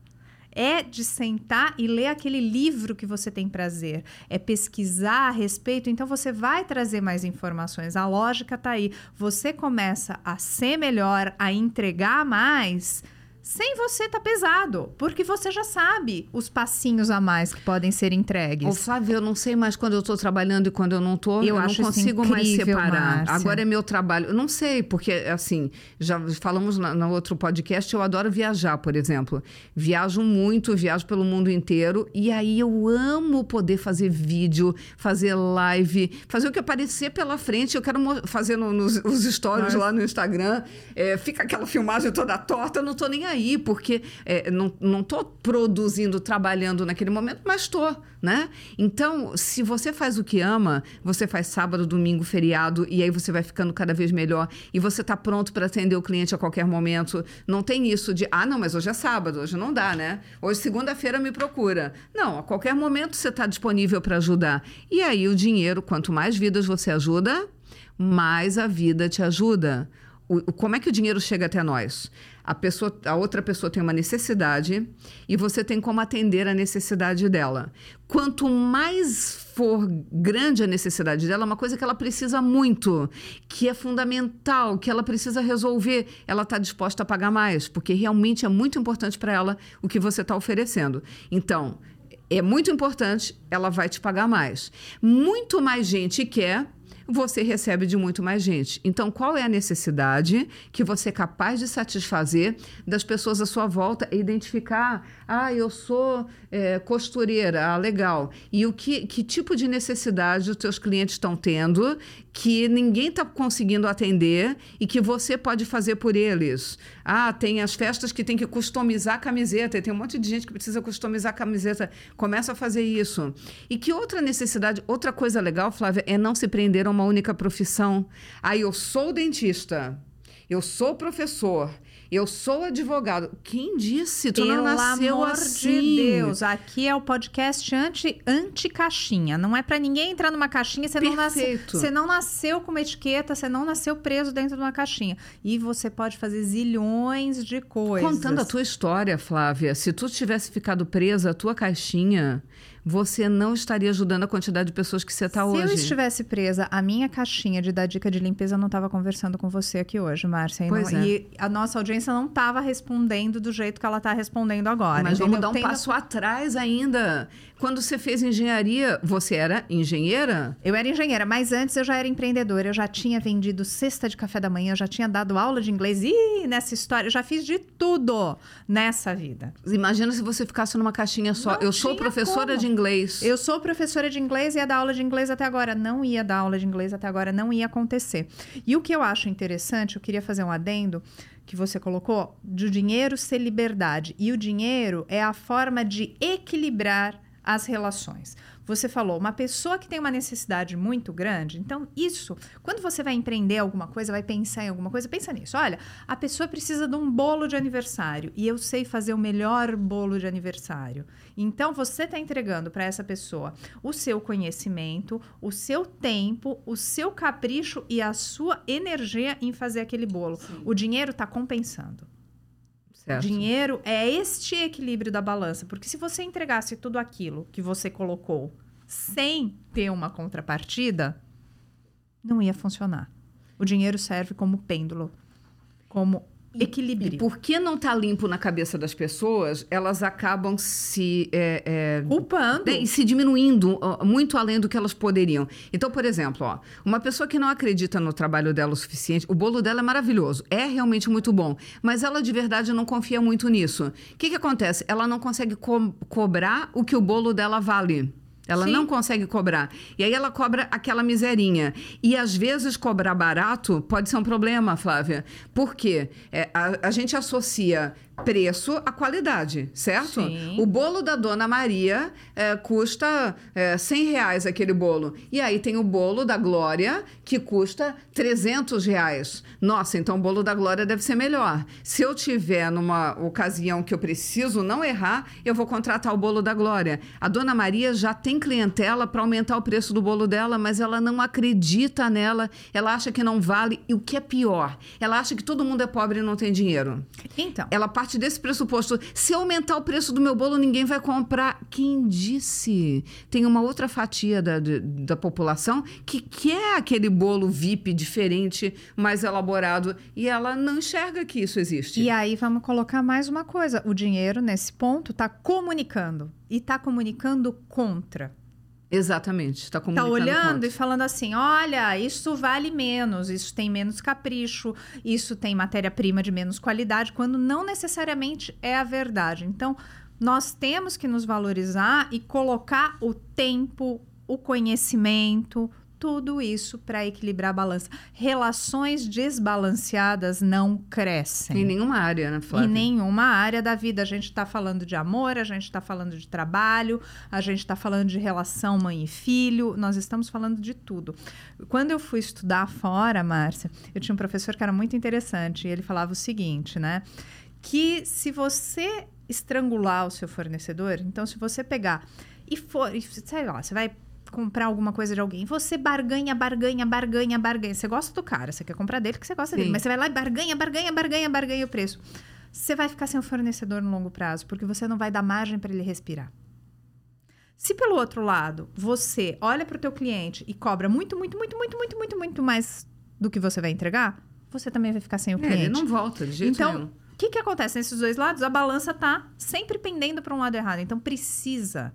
É de sentar e ler aquele livro que você tem prazer, é pesquisar a respeito, então você vai trazer mais informações. A lógica tá aí. Você começa a ser melhor, a entregar mais sem você tá pesado, porque você já sabe os passinhos a mais que podem ser entregues. Ô, Flávio, eu não sei mais quando eu tô trabalhando e quando eu não tô. Eu, eu não consigo mais separar. Márcia. Agora é meu trabalho. Eu não sei, porque, assim, já falamos no outro podcast, eu adoro viajar, por exemplo. Viajo muito, viajo pelo mundo inteiro. E aí eu amo poder fazer vídeo, fazer live, fazer o que aparecer pela frente. Eu quero fazer no, nos os stories Mas... lá no Instagram. É, fica aquela filmagem toda torta, eu não tô nem aí aí, porque é, não estou produzindo, trabalhando naquele momento, mas estou, né? Então, se você faz o que ama, você faz sábado, domingo, feriado, e aí você vai ficando cada vez melhor, e você está pronto para atender o cliente a qualquer momento. Não tem isso de, ah, não, mas hoje é sábado, hoje não dá, né? Hoje, segunda-feira, me procura. Não, a qualquer momento você está disponível para ajudar. E aí o dinheiro, quanto mais vidas você ajuda, mais a vida te ajuda. O, como é que o dinheiro chega até nós? a, pessoa, a outra pessoa tem uma necessidade e você tem como atender a necessidade dela. Quanto mais for grande a necessidade dela, uma coisa que ela precisa muito, que é fundamental, que ela precisa resolver, ela está disposta a pagar mais, porque realmente é muito importante para ela o que você está oferecendo. Então, é muito importante, ela vai te pagar mais. Muito mais gente quer, você recebe de muito mais gente. Então, qual é a necessidade que você é capaz de satisfazer das pessoas à sua volta e identificar ah, eu sou é, costureira, ah, legal. E o que, que tipo de necessidade os teus clientes estão tendo que ninguém está conseguindo atender e que você pode fazer por eles? Ah, tem as festas que tem que customizar a camiseta, e tem um monte de gente que precisa customizar a camiseta. Começa a fazer isso. E que outra necessidade, outra coisa legal, Flávia, é não se prender a uma única profissão. Ah, eu sou dentista. Eu sou professor, eu sou advogado. Quem disse? Tu Pelo não nasceu amor assim. de Deus, aqui é o podcast anti, anti-caixinha. Não é para ninguém entrar numa caixinha. Você não, nasceu, você não nasceu com uma etiqueta, você não nasceu preso dentro de uma caixinha. E você pode fazer zilhões de coisas. Contando a tua história, Flávia, se tu tivesse ficado presa à tua caixinha, você não estaria ajudando a quantidade de pessoas que você está hoje. Se eu estivesse presa, a minha caixinha de dar dica de limpeza não estava conversando com você aqui hoje, Márcia. E, pois não, é. e a nossa audiência não estava respondendo do jeito que ela está respondendo agora. Mas vamos dar um passo atrás ainda. Quando você fez engenharia, você era engenheira? Eu era engenheira, mas antes eu já era empreendedora. Eu já tinha vendido cesta de café da manhã, eu já tinha dado aula de inglês. E nessa história, eu já fiz de tudo nessa vida. Imagina se você ficasse numa caixinha só. Não eu sou professora como. de inglês. Eu sou professora de inglês e ia dar aula de inglês até agora. Não ia dar aula de inglês até agora, não ia acontecer. E o que eu acho interessante, eu queria fazer um adendo que você colocou, de dinheiro ser liberdade. E o dinheiro é a forma de equilibrar as relações. Você falou, uma pessoa que tem uma necessidade muito grande, então isso, quando você vai empreender alguma coisa, vai pensar em alguma coisa, pensa nisso. Olha, a pessoa precisa de um bolo de aniversário e eu sei fazer o melhor bolo de aniversário. Então você está entregando para essa pessoa o seu conhecimento, o seu tempo, o seu capricho e a sua energia em fazer aquele bolo. Sim. O dinheiro está compensando. Certo. Dinheiro é este equilíbrio da balança. Porque se você entregasse tudo aquilo que você colocou sem ter uma contrapartida, não ia funcionar. O dinheiro serve como pêndulo, como equilíbrio. E por que não está limpo na cabeça das pessoas, elas acabam se... É, é, Culpando. E se diminuindo muito além do que elas poderiam. Então, por exemplo, ó, uma pessoa que não acredita no trabalho dela o suficiente, o bolo dela é maravilhoso, é realmente muito bom, mas ela de verdade não confia muito nisso. O que, que acontece? Ela não consegue co cobrar o que o bolo dela vale. Ela Sim. não consegue cobrar. E aí ela cobra aquela miserinha. E às vezes cobrar barato pode ser um problema, Flávia. Por quê? É, a, a gente associa preço à qualidade, certo? Sim. O bolo da Dona Maria é, custa é, 100 reais aquele bolo. E aí tem o bolo da Glória que custa 300 reais. Nossa, então o bolo da Glória deve ser melhor. Se eu tiver numa ocasião que eu preciso não errar, eu vou contratar o bolo da Glória. A Dona Maria já tem clientela para aumentar o preço do bolo dela, mas ela não acredita nela. Ela acha que não vale. E o que é pior, ela acha que todo mundo é pobre e não tem dinheiro. Então. Ela parte desse pressuposto. Se aumentar o preço do meu bolo, ninguém vai comprar. Quem disse? Tem uma outra fatia da, da população que quer aquele bolo VIP diferente, mais elaborado, e ela não enxerga que isso existe. E aí vamos colocar mais uma coisa: o dinheiro, nesse ponto, está comunicando. E está comunicando contra. Exatamente, está Tá comunicando. olhando contra. e falando assim: olha, isso vale menos, isso tem menos capricho, isso tem matéria-prima de menos qualidade, quando não necessariamente é a verdade. Então, nós temos que nos valorizar e colocar o tempo, o conhecimento, tudo isso para equilibrar a balança. Relações desbalanceadas não crescem. Em nenhuma área, né, Flávia? Em nenhuma área da vida. A gente está falando de amor, a gente está falando de trabalho, a gente está falando de relação mãe e filho, nós estamos falando de tudo. Quando eu fui estudar fora, Márcia, eu tinha um professor que era muito interessante e ele falava o seguinte, né? Que se você estrangular o seu fornecedor, então se você pegar e for, e, sei lá, você vai comprar alguma coisa de alguém, você barganha, barganha, barganha, barganha. Você gosta do cara, você quer comprar dele porque você gosta dele, Sim. mas você vai lá e barganha, barganha, barganha, barganha o preço. Você vai ficar sem o fornecedor no longo prazo, porque você não vai dar margem para ele respirar. Se pelo outro lado, você olha para o teu cliente e cobra muito, muito, muito, muito, muito, muito, muito mais do que você vai entregar, você também vai ficar sem o É, cliente. ele não volta de jeito Então, nenhum. o que, que acontece nesses dois lados? A balança tá sempre pendendo para um lado errado. Então, precisa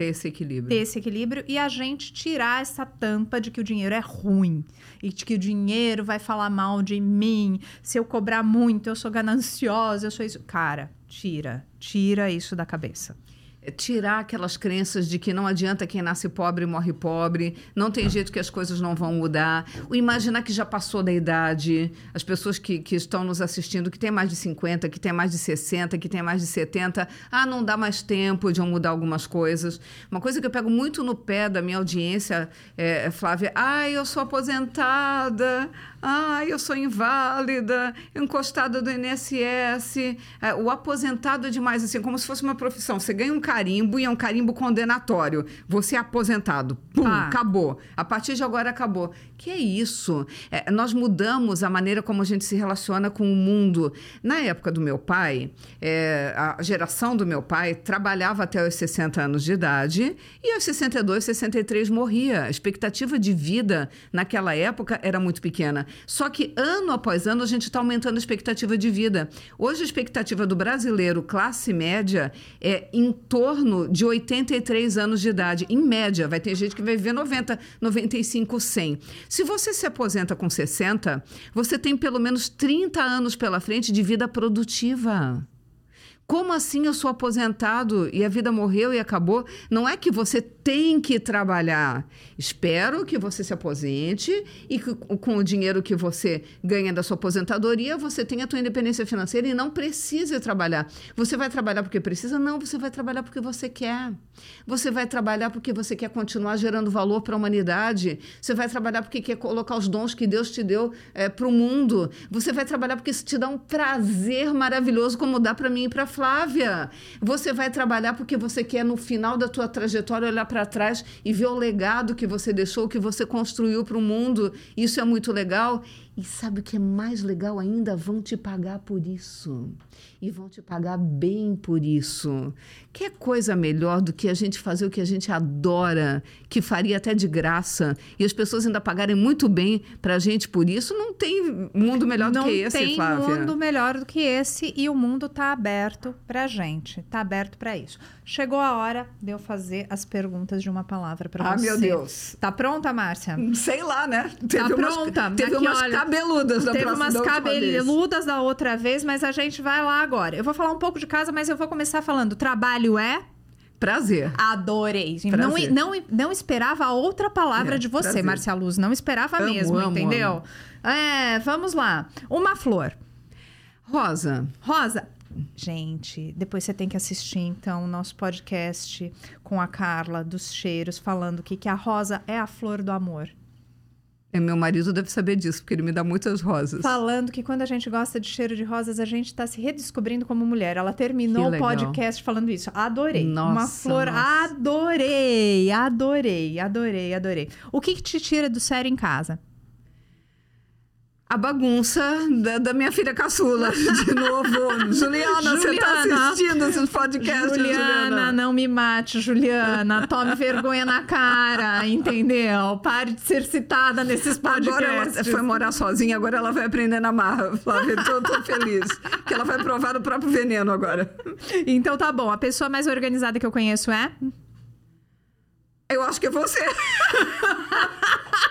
Ter esse equilíbrio. ter esse equilíbrio e a gente tirar essa tampa de que o dinheiro é ruim e de que o dinheiro vai falar mal de mim. Se eu cobrar muito, eu sou gananciosa, eu sou isso. Cara, tira, tira isso da cabeça. É tirar aquelas crenças de que não adianta quem nasce pobre morre pobre, não tem jeito que as coisas não vão mudar. O imaginar que já passou da idade, as pessoas que, que estão nos assistindo, que tem mais de 50, que tem mais de 60, que tem mais de 70, ah, não dá mais tempo de eu mudar algumas coisas. Uma coisa que eu pego muito no pé da minha audiência, é, Flávia, ah, eu sou aposentada, ah, eu sou inválida, encostada do INSS. É, o aposentado é demais, assim, como se fosse uma profissão. Você ganha um carimbo e é um carimbo condenatório. Você é aposentado. Pum, Ah. acabou. A partir de agora acabou. Que é isso? É, nós mudamos a maneira como a gente se relaciona com o mundo. Na época do meu pai, é, a geração do meu pai trabalhava até os 60 anos de idade e aos 62, 63 morria. A expectativa de vida naquela época era muito pequena. Só que ano após ano a gente está aumentando a expectativa de vida. Hoje a expectativa do brasileiro classe média é em torno de 83 anos de idade. Em média, vai ter gente que vai viver 90, 95, 100. Se você se aposenta com 60, você tem pelo menos 30 anos pela frente de vida produtiva. Como assim eu sou aposentado e a vida morreu e acabou? Não é que você tem que trabalhar. Espero que você se aposente e que com o dinheiro que você ganha da sua aposentadoria, você tenha a tua independência financeira e não precise trabalhar. Você vai trabalhar porque precisa? Não, você vai trabalhar porque você quer. Você vai trabalhar porque você quer continuar gerando valor para a humanidade. Você vai trabalhar porque quer colocar os dons que Deus te deu para o mundo. Você vai trabalhar porque isso te dá um prazer maravilhoso, como dá para mim e para Flávia. Você vai trabalhar porque você quer, no final da tua trajetória, olhar para trás e ver o legado que você deixou, que você construiu para o mundo. Isso é muito legal. E sabe o que é mais legal ainda? Vão te pagar por isso. E vão te pagar bem por isso. Que coisa melhor do que a gente fazer o que a gente adora, que faria até de graça, e as pessoas ainda pagarem muito bem para a gente por isso? Não tem mundo melhor não do que esse, tem Flávia. mundo melhor do que esse e o mundo tá aberto pra gente, tá aberto pra isso. Chegou a hora de eu fazer as perguntas de uma palavra pra Ah, você. meu Deus. Tá pronta, Márcia? Sei lá, né? Tá pronta? Teve Aqui, umas olha, cabeludas da Teve próxima- umas da última vez. cabeludas da outra vez, mas a gente vai lá agora. Eu vou falar um pouco de casa, mas eu vou começar falando. Trabalho é? Prazer. Adorei. Não, Prazer. não, não esperava outra palavra É, de você, prazer. Marcia Luz. Não esperava Amo, mesmo, amo, entendeu? É, vamos lá. Uma flor. Rosa, Rosa. Gente, depois você tem que assistir, então, o nosso podcast com a Carla dos Cheiros, falando que, que a rosa é a flor do amor. É, meu marido deve saber disso, porque ele me dá muitas rosas. Falando que quando a gente gosta de cheiro de rosas, a gente tá se redescobrindo como mulher. Ela terminou o podcast falando isso. Adorei. Uma Nossa, flor. nossa. Adorei, adorei, adorei, adorei. O que, que te tira do sério em casa? A bagunça da, da, minha filha caçula, [laughs] de novo. Juliana, você tá assistindo esses podcasts, Juliana, Juliana? não me mate, Juliana. Tome vergonha na cara, entendeu? Pare de ser citada nesses podcasts. Agora ela foi morar sozinha, agora ela vai aprender na marra, Flávia. Tô, tô feliz. que ela vai provar do próprio veneno agora. Então tá bom. A pessoa mais organizada que eu conheço é? Eu acho que é você. [laughs]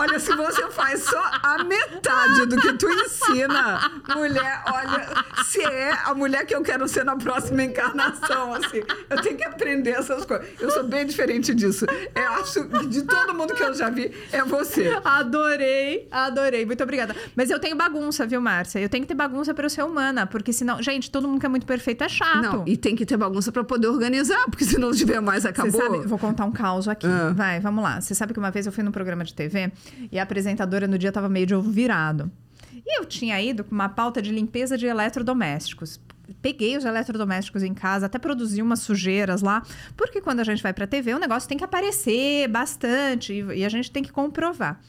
Olha, se você faz só a metade do que tu ensina, mulher, olha, se é a mulher que eu quero ser na próxima encarnação, assim, eu tenho que aprender essas coisas. Eu sou bem diferente disso. Eu acho que de todo mundo que eu já vi, é você. Adorei, adorei. Muito obrigada. Mas eu tenho bagunça, viu, Márcia? Eu tenho que ter bagunça para eu ser humana, porque senão, gente, todo mundo que é muito perfeito é chato. Não, e tem que ter bagunça para poder organizar, porque se não tiver mais, acabou. Sabe, vou contar um caos aqui. Ah. Vai, vamos lá. Você sabe que uma vez eu fui num programa de TV e a apresentadora no dia estava meio de ovo virado. E eu tinha ido com uma pauta de limpeza de eletrodomésticos. Peguei os eletrodomésticos em casa, até produzi umas sujeiras lá, porque quando a gente vai para a TV, o negócio tem que aparecer bastante e, e a gente tem que comprovar.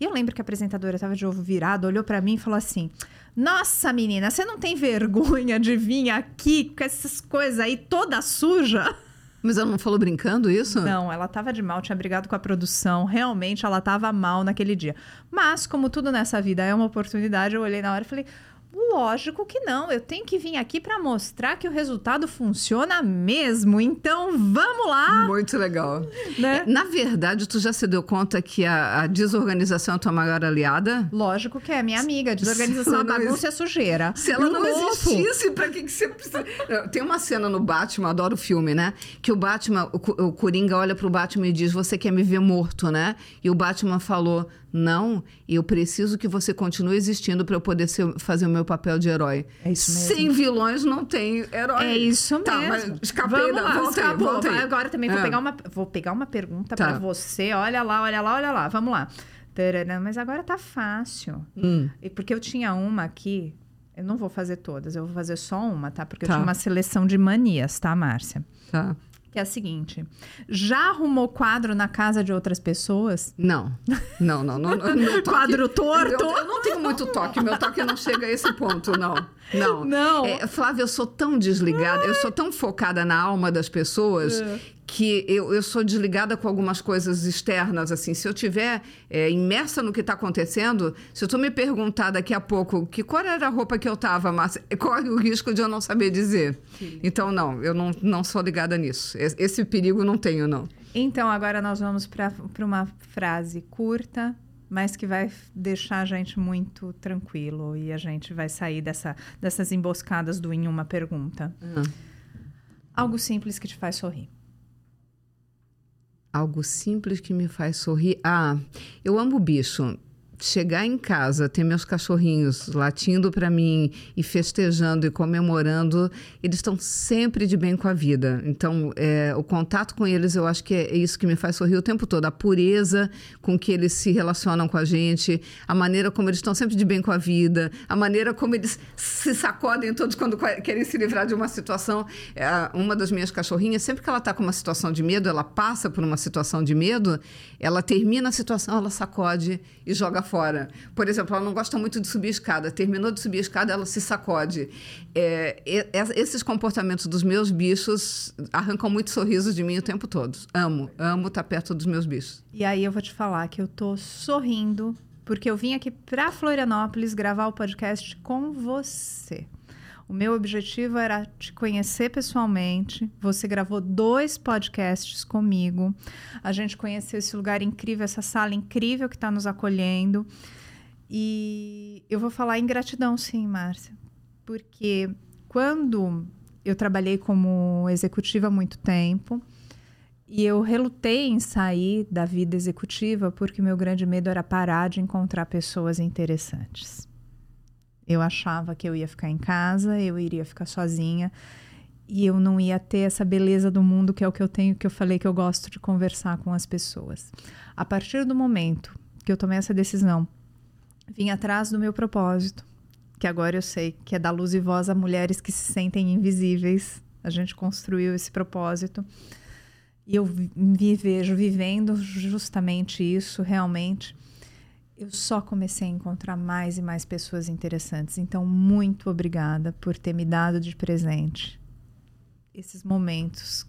E eu lembro que a apresentadora estava de ovo virado, olhou para mim e falou assim: Nossa, menina, você não tem vergonha de vir aqui com essas coisas aí toda suja? [laughs] Mas ela não falou brincando isso? Não, ela tava de mal, tinha brigado com a produção. Realmente ela tava mal naquele dia. Mas, como tudo nessa vida é uma oportunidade, eu olhei na hora e falei: Lógico que não. Eu tenho que vir aqui para mostrar que o resultado funciona mesmo. Então, vamos lá. Muito legal. Né? Na verdade, tu já se deu conta que a, a desorganização é a tua maior aliada? Lógico que é, minha amiga. Desorganização, a bagunça e sujeira. Se ela não existisse, para que, que você precisa... Tem uma cena no Batman, adoro o filme, né? Que o Batman, o, o Coringa olha pro Batman e diz, você quer me ver morto, né? E o Batman falou, não, eu preciso que você continue existindo para eu poder ser, fazer o meu papel de herói. É isso mesmo. Sem vilões não tem herói. É isso mesmo. Tá, mas escapei Vamos lá, volta escapou. Volta aí. Agora também vou, é. pegar uma, vou pegar uma pergunta tá. para você. Olha lá, olha lá, olha lá. Vamos lá. Mas agora tá fácil. Hum. Porque eu tinha uma aqui. Eu não vou fazer todas, eu vou fazer só uma, tá? Porque tá. eu tinha uma seleção de manias, tá, Márcia? Tá que é a seguinte: já arrumou quadro na casa de outras pessoas? Não. Não, não, não. não [laughs] quadro torto? Eu, eu, não tenho muito toque, meu toque não chega a esse ponto, não. Não. Não. É, Flávia, eu sou tão desligada, eu sou tão focada na alma das pessoas é que eu, eu sou desligada com algumas coisas externas, assim. Se eu tiver é, imersa no que está acontecendo, se eu tu me perguntar daqui a pouco que cor era a roupa que eu estava, mas [laughs] corre o risco de eu não saber dizer. Sim. Então, não, eu não, não sou ligada nisso. Esse perigo não tenho, não. Então, agora nós vamos para uma frase curta, mas que vai deixar a gente muito tranquilo e a gente vai sair dessa, dessas emboscadas do em uma pergunta. Uhum. Algo simples que te faz sorrir. Algo simples que me faz sorrir. Ah, eu amo bicho chegar em casa, ter meus cachorrinhos latindo para mim e festejando e comemorando, eles estão sempre de bem com a vida. Então, é, o contato com eles, eu acho que é isso que me faz sorrir o tempo todo. A pureza com que eles se relacionam com a gente, a maneira como eles estão sempre de bem com a vida, a maneira como eles se sacodem todos quando querem se livrar de uma situação. É, uma das minhas cachorrinhas, sempre que ela está com uma situação de medo, ela passa por uma situação de medo, ela termina a situação, ela sacode e joga fora. Por exemplo, ela não gosta muito de subir escada. Terminou de subir escada, ela se sacode. É, esses comportamentos dos meus bichos arrancam muito sorriso de mim o tempo todo. Amo, amo estar perto dos meus bichos. E aí eu vou te falar que eu tô sorrindo porque eu vim aqui para Florianópolis gravar o podcast com você. O meu objetivo era te conhecer pessoalmente. Você gravou dois podcasts comigo. A gente conheceu esse lugar incrível, essa sala incrível que está nos acolhendo. E eu vou falar em gratidão, sim, Márcia. Porque quando eu trabalhei como executiva há muito tempo, e eu relutei em sair da vida executiva porque meu grande medo era parar de encontrar pessoas interessantes. Eu achava que eu ia ficar em casa, eu iria ficar sozinha e eu não ia ter essa beleza do mundo que é o que eu tenho, que eu falei que eu gosto de conversar com as pessoas. A partir do momento que eu tomei essa decisão, vim atrás do meu propósito, que agora eu sei que é dar luz e voz a mulheres que se sentem invisíveis. A gente construiu esse propósito. E eu me vejo vivendo justamente isso, realmente eu só comecei a encontrar mais e mais pessoas interessantes. Então, muito obrigada por ter me dado de presente esses momentos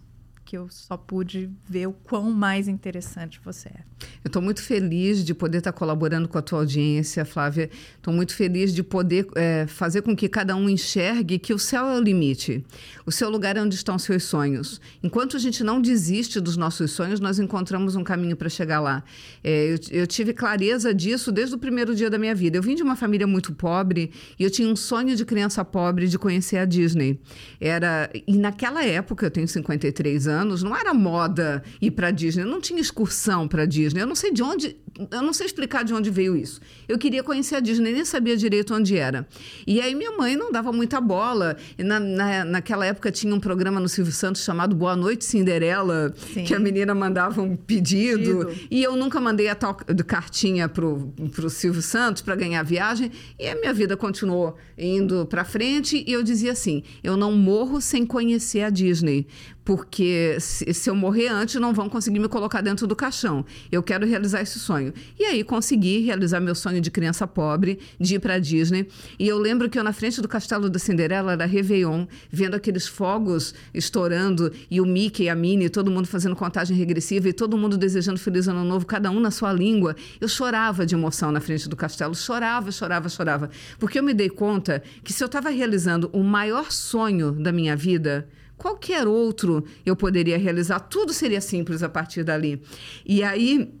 que eu só pude ver o quão mais interessante você é. Eu estou muito feliz de poder estar colaborando com a tua audiência, Flávia. Estou muito feliz de poder é, fazer com que cada um enxergue que o céu é o limite. O seu lugar é onde estão os seus sonhos. Enquanto a gente não desiste dos nossos sonhos, nós encontramos um caminho para chegar lá. É, eu, eu tive clareza disso desde o primeiro dia da minha vida. Eu vim de uma família muito pobre e eu tinha um sonho de criança pobre de conhecer a Disney. Era e naquela época, eu tenho 53 anos anos, não era moda ir para Disney, não tinha excursão para Disney. Eu não sei de onde, eu não sei explicar de onde veio isso. Eu queria conhecer a Disney, nem sabia direito onde era. E aí minha mãe não dava muita bola. Na, na, naquela época tinha um programa no Silvio Santos chamado Boa Noite Cinderela, Sim. que a menina mandava um pedido, pedido. E eu nunca mandei a tal cartinha pro, pro Silvio Santos para ganhar viagem. E a minha vida continuou indo para frente. E eu dizia assim: eu não morro sem conhecer a Disney porque se, se, eu morrer antes, não vão conseguir me colocar dentro do caixão. Eu quero realizar esse sonho. E aí consegui realizar meu sonho de criança pobre, de ir para Disney. E eu lembro que eu, na frente do castelo da Cinderela, era Réveillon, vendo aqueles fogos estourando, e o Mickey, a Minnie, todo mundo fazendo contagem regressiva, e todo mundo desejando feliz ano novo, cada um na sua língua. Eu chorava de emoção na frente do castelo, chorava, chorava, chorava. Porque eu me dei conta que se eu estava realizando o maior sonho da minha vida, qualquer outro eu poderia realizar, tudo seria simples a partir dali. E aí.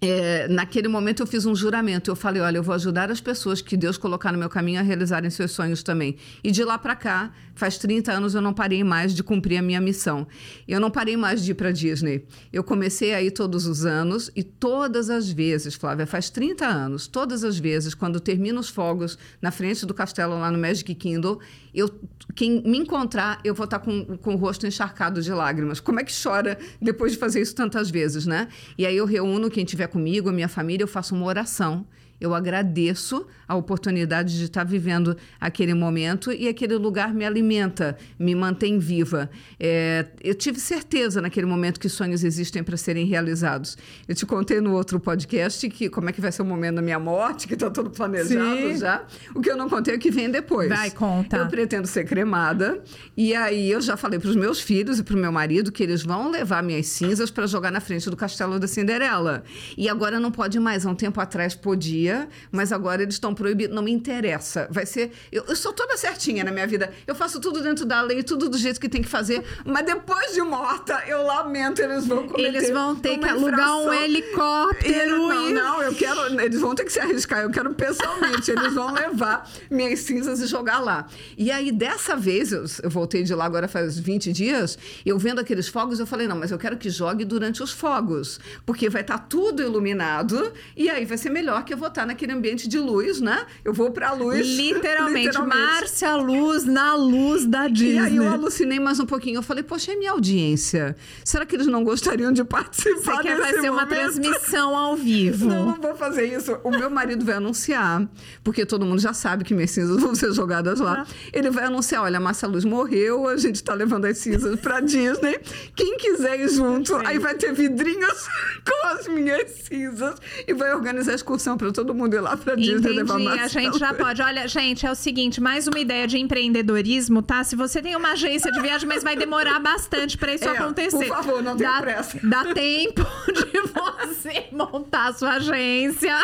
É, naquele momento eu fiz um juramento. Eu falei: olha, eu vou ajudar as pessoas que Deus colocar no meu caminho a realizarem seus sonhos também. E de lá para cá, faz 30 anos eu não parei mais de cumprir a minha missão. Eu não parei mais de ir para Disney. Eu comecei aí todos os anos e todas as vezes, Flávia, faz 30 anos, todas as vezes, quando termino os fogos na frente do castelo lá no Magic Kingdom, eu, quem me encontrar, eu vou estar com, com o rosto encharcado de lágrimas. Como é que chora depois de fazer isso tantas vezes, né? E aí eu reúno quem comigo, a minha família, eu faço uma oração eu agradeço a oportunidade de estar vivendo aquele momento e aquele lugar me alimenta, me mantém viva. É, eu tive certeza naquele momento que sonhos existem para serem realizados. Eu te contei no outro podcast que como é que vai ser o momento da minha morte, que está tudo planejado Sim. já. O que eu não contei é o que vem depois. Vai, conta. Eu pretendo ser cremada e aí eu já falei para os meus filhos e para o meu marido que eles vão levar minhas cinzas para jogar na frente do castelo da Cinderela. E agora não pode mais. Há um tempo atrás podia mas agora eles estão proibidos. Não me interessa. Vai ser. Eu, eu, sou toda certinha na minha vida. Eu faço tudo dentro da lei, tudo do jeito que tem que fazer. Mas depois de morta, eu lamento, eles vão cometer Eles vão ter que alugar um helicóptero. não, e... não, eu quero. Eles vão ter que se arriscar. Eu quero pessoalmente. eles vão levar minhas cinzas e jogar lá. E aí, dessa vez, eu, eu voltei de lá agora faz 20 dias, eu vendo aqueles fogos, eu falei, não, mas eu quero que jogue durante os fogos. Porque vai estar tá tudo iluminado e aí vai ser melhor que eu vou estar naquele ambiente de luz, né? Eu vou pra luz. Literalmente, literalmente. Márcia Luz na luz da Disney. E aí eu alucinei mais um pouquinho. Eu falei, poxa, é minha audiência. Será que eles não gostariam de participar Você quer fazer uma transmissão ao vivo? Não, não vou fazer isso. O meu marido vai anunciar, porque todo mundo já sabe que minhas cinzas vão ser jogadas lá. Ah. Ele vai anunciar, olha, a Márcia Luz morreu, a gente tá levando as cinzas pra Disney. Quem quiser ir junto, aí vai ter vidrinhos [laughs] com as minhas cinzas e vai organizar a excursão para todo todo mundo ir lá pra Disney Entendi, levar maçã. a gente já pode. Olha, gente, é o seguinte, mais uma ideia de empreendedorismo, tá? Se você tem uma agência de viagem, mas vai demorar bastante pra isso é, acontecer. Por favor, não tenha pressa. Dá tempo [laughs] de você montar a sua agência.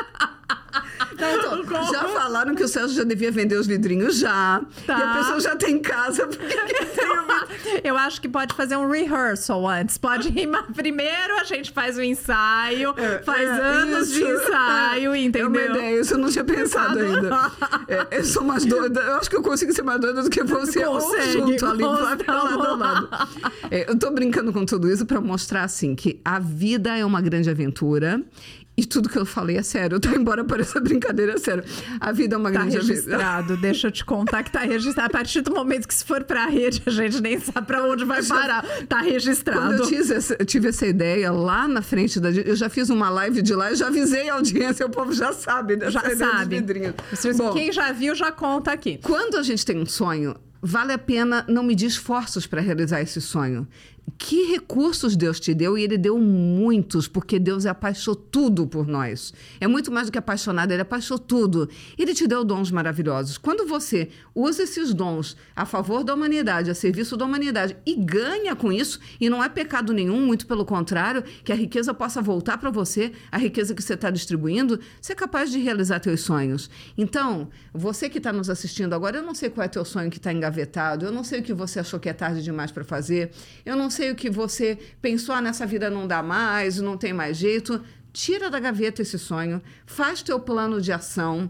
Não, então, [laughs] já falaram que o Celso já devia vender os vidrinhos já. Tá. E a pessoa já tem em casa. Porque [laughs] Eu acho que pode fazer um rehearsal antes. Pode rimar primeiro, a gente faz o ensaio. É, faz é, anos isso. de ensaio, entendeu? É uma ideia, isso eu não tinha pensado ainda. É, eu sou mais doida. Eu acho que eu consigo ser mais doida do que você. Consegue, junto ali, lado a lado. É, eu tô brincando com tudo isso para mostrar, assim, que a vida é uma grande aventura e tudo que eu falei é sério, tá? Embora pareça brincadeira, é sério. A vida é uma tá grande registrado, deixa eu te contar que tá registrado. A partir do momento que se for pra rede, a gente nem sabe pra onde vai parar. Tá registrado. Quando eu tive essa, eu tive essa ideia lá na frente da... Eu já fiz uma live de lá e já avisei a audiência, o povo já sabe dessa já sabe. Bom, Quem já viu, já conta aqui. Quando a gente tem um sonho, vale a pena não medir esforços para realizar esse sonho. que recursos Deus te deu e Ele deu muitos, porque Deus apaixonou tudo por nós. É muito mais do que apaixonado, Ele apaixonou tudo. Ele te deu dons maravilhosos. Quando você usa esses dons a favor da humanidade, a serviço da humanidade e ganha com isso, e não é pecado nenhum, muito pelo contrário, que a riqueza possa voltar para você, a riqueza que você está distribuindo, você é capaz de realizar teus sonhos. Então, você que está nos assistindo agora, eu não sei qual é teu sonho que está engavetado, eu não sei o que você achou que é tarde demais para fazer, eu não sei o que você pensou, ah, nessa vida não dá mais, não tem mais jeito. Tira da gaveta esse sonho, faz teu plano de ação,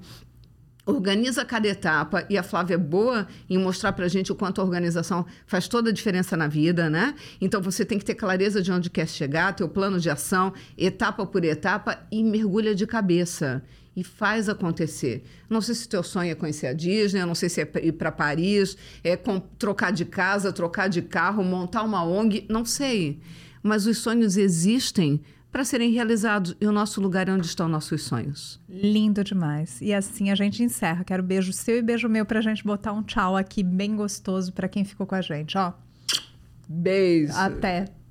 organiza cada etapa e a Flávia é boa em mostrar para gente o quanto a organização faz toda a diferença na vida, né? Então você tem que ter clareza de onde quer chegar, teu plano de ação, etapa por etapa e mergulha de cabeça e faz acontecer. Não sei se teu sonho é conhecer a Disney, não sei se é ir para Paris, é com, trocar de casa, trocar de carro, montar uma ONG, não sei. Mas os sonhos existem para serem realizados e o nosso lugar é onde estão nossos sonhos. Lindo demais. E assim a gente encerra. Quero beijo seu e beijo meu para a gente botar um tchau aqui bem gostoso para quem ficou com a gente, ó. Beijo. Até.